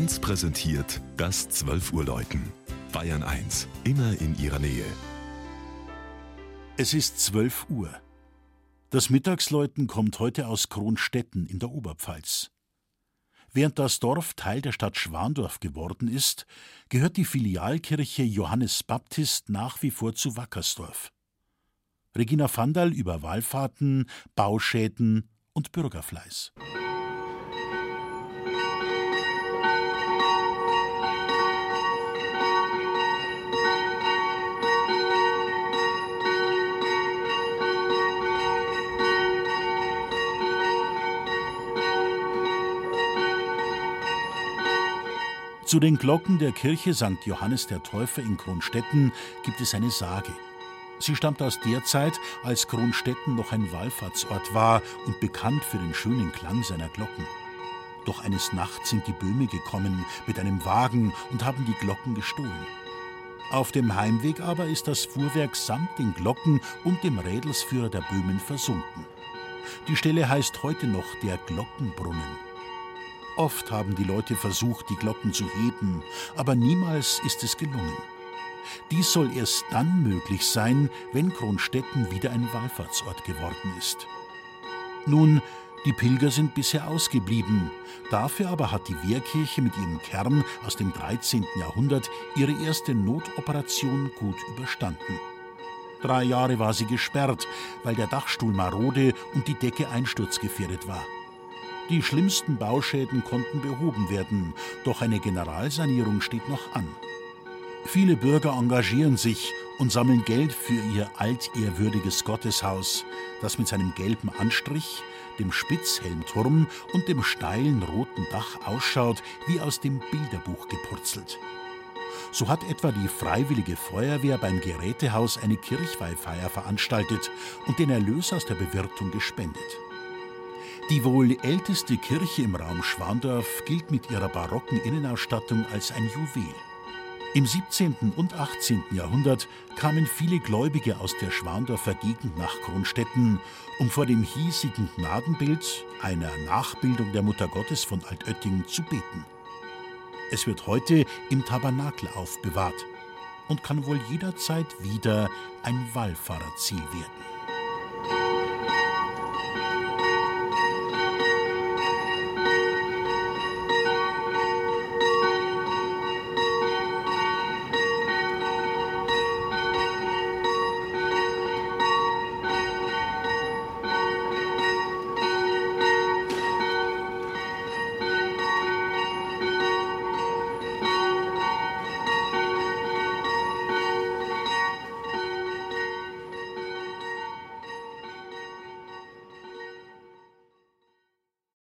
1 präsentiert das 12 Uhr Läuten. Bayern 1, immer in ihrer Nähe. Es ist 12 Uhr. Das Mittagsläuten kommt heute aus Kronstetten in der Oberpfalz. Während das Dorf Teil der Stadt Schwandorf geworden ist, gehört die Filialkirche Johannes Baptist nach wie vor zu Wackersdorf. Regina Vandal über Wallfahrten, Bauschäden und Bürgerfleiß. Zu den Glocken der Kirche St. Johannes der Täufer in Kronstetten gibt es eine Sage. Sie stammt aus der Zeit, als Kronstetten noch ein Wallfahrtsort war und bekannt für den schönen Klang seiner Glocken. Doch eines Nachts sind die Böhme gekommen mit einem Wagen und haben die Glocken gestohlen. Auf dem Heimweg aber ist das Fuhrwerk samt den Glocken und dem Rädelsführer der Böhmen versunken. Die Stelle heißt heute noch der Glockenbrunnen. Oft haben die Leute versucht, die Glocken zu heben, aber niemals ist es gelungen. Dies soll erst dann möglich sein, wenn Kronstetten wieder ein Wallfahrtsort geworden ist. Nun, die Pilger sind bisher ausgeblieben. Dafür aber hat die Wehrkirche mit ihrem Kern aus dem 13. Jahrhundert ihre erste Notoperation gut überstanden. Drei Jahre war sie gesperrt, weil der Dachstuhl marode und die Decke einsturzgefährdet war. Die schlimmsten Bauschäden konnten behoben werden, doch eine Generalsanierung steht noch an. Viele Bürger engagieren sich und sammeln Geld für ihr altehrwürdiges Gotteshaus, das mit seinem gelben Anstrich, dem Spitzhelmturm und dem steilen roten Dach ausschaut wie aus dem Bilderbuch gepurzelt. So hat etwa die Freiwillige Feuerwehr beim Gerätehaus eine Kirchweihfeier veranstaltet und den Erlös aus der Bewirtung gespendet. Die wohl älteste Kirche im Raum Schwandorf gilt mit ihrer barocken Innenausstattung als ein Juwel. Im 17. und 18. Jahrhundert kamen viele Gläubige aus der Schwandorfer Gegend nach Kronstetten, um vor dem hiesigen Gnadenbild, einer Nachbildung der Mutter Gottes von Altöttingen, zu beten. Es wird heute im Tabernakel aufbewahrt und kann wohl jederzeit wieder ein Wallfahrerziel werden.